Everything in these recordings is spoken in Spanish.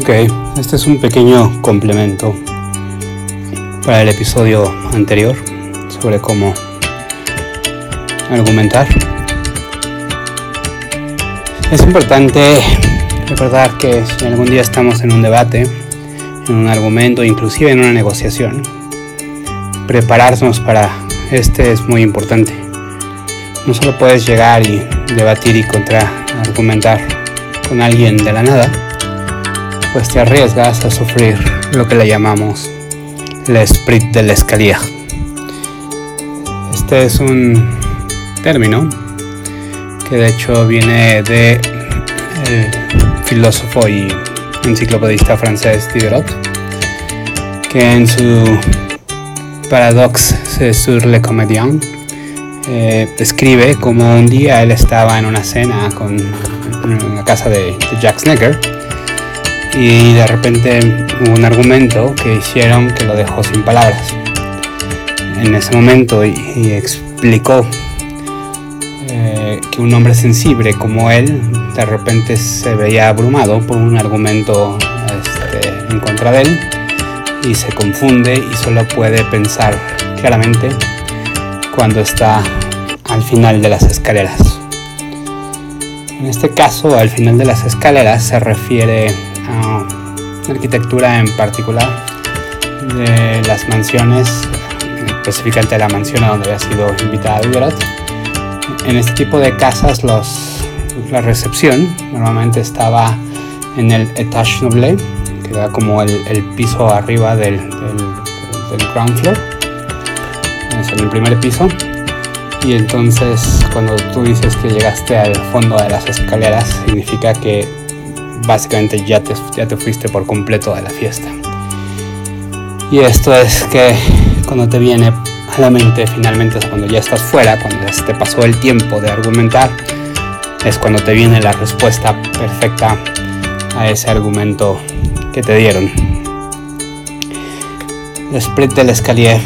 Ok, este es un pequeño complemento para el episodio anterior sobre cómo argumentar. Es importante recordar que si algún día estamos en un debate, en un argumento, inclusive en una negociación, prepararnos para este es muy importante. No solo puedes llegar y debatir y contra argumentar con alguien de la nada, pues te arriesgas a sufrir lo que le llamamos el esprit de la escalía. Este es un término que de hecho viene de el filósofo y enciclopedista francés Diderot, que en su Paradoxe sur le comédien eh, describe como un día él estaba en una cena con, en la casa de, de Jack Snecker y de repente hubo un argumento que hicieron que lo dejó sin palabras. En ese momento y, explicó eh, que un hombre sensible como él de repente se veía abrumado por un argumento este, en contra de él y se confunde y solo puede pensar claramente cuando está al final de las escaleras. En este caso, al final de las escaleras se refiere a arquitectura en particular de las mansiones, específicamente la mansión a donde había sido invitada Diderot. En este tipo de casas los, la recepción normalmente estaba en el etage noble, que era como el, el piso arriba del, del, del ground floor, en el primer piso. Y entonces cuando tú dices que llegaste al fondo de las escaleras, significa que básicamente ya te, ya te fuiste por completo de la fiesta. Y esto es que cuando te viene a la mente finalmente, cuando ya estás fuera, cuando ya te pasó el tiempo de argumentar, es cuando te viene la respuesta perfecta a ese argumento que te dieron. El split del escalier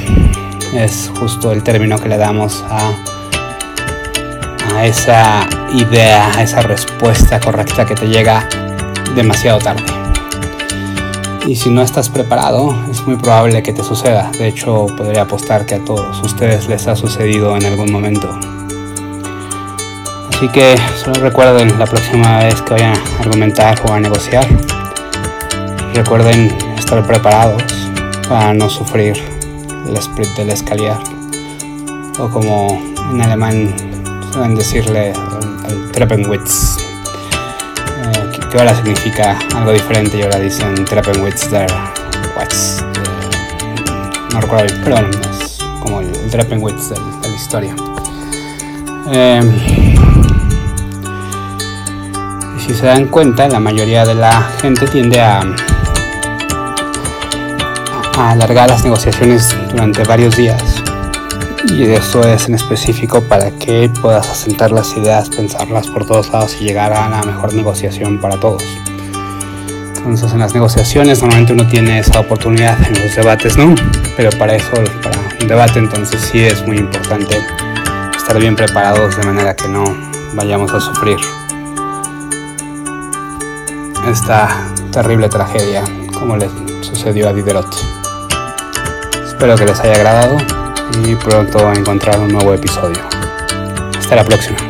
es justo el término que le damos a, a esa idea, a esa respuesta correcta que te llega demasiado tarde. Y si no estás preparado, es muy probable que te suceda. De hecho, podría apostar que a todos ustedes les ha sucedido en algún momento. Así que solo recuerden la próxima vez que vayan a argumentar o a negociar, recuerden estar preparados para no sufrir el split del escalier. O como en alemán suelen decirle el Treppenwitz que ahora significa algo diferente y ahora dicen Treppenwitz der Watts. no recuerdo pero bueno, es como el, el Treppenwitz de, de la historia. Eh, si se dan cuenta, la mayoría de la gente tiende a alargar las negociaciones durante varios días y eso es en específico para que puedas asentar las ideas, pensarlas por todos lados y llegar a la mejor negociación para todos. Entonces en las negociaciones normalmente uno tiene esa oportunidad en los debates, ¿no? Pero para eso, para un debate entonces sí es muy importante estar bien preparados de manera que no vayamos a sufrir esta terrible tragedia como le sucedió a Diderot. Espero que les haya agradado y pronto encontrar un nuevo episodio. Hasta la próxima.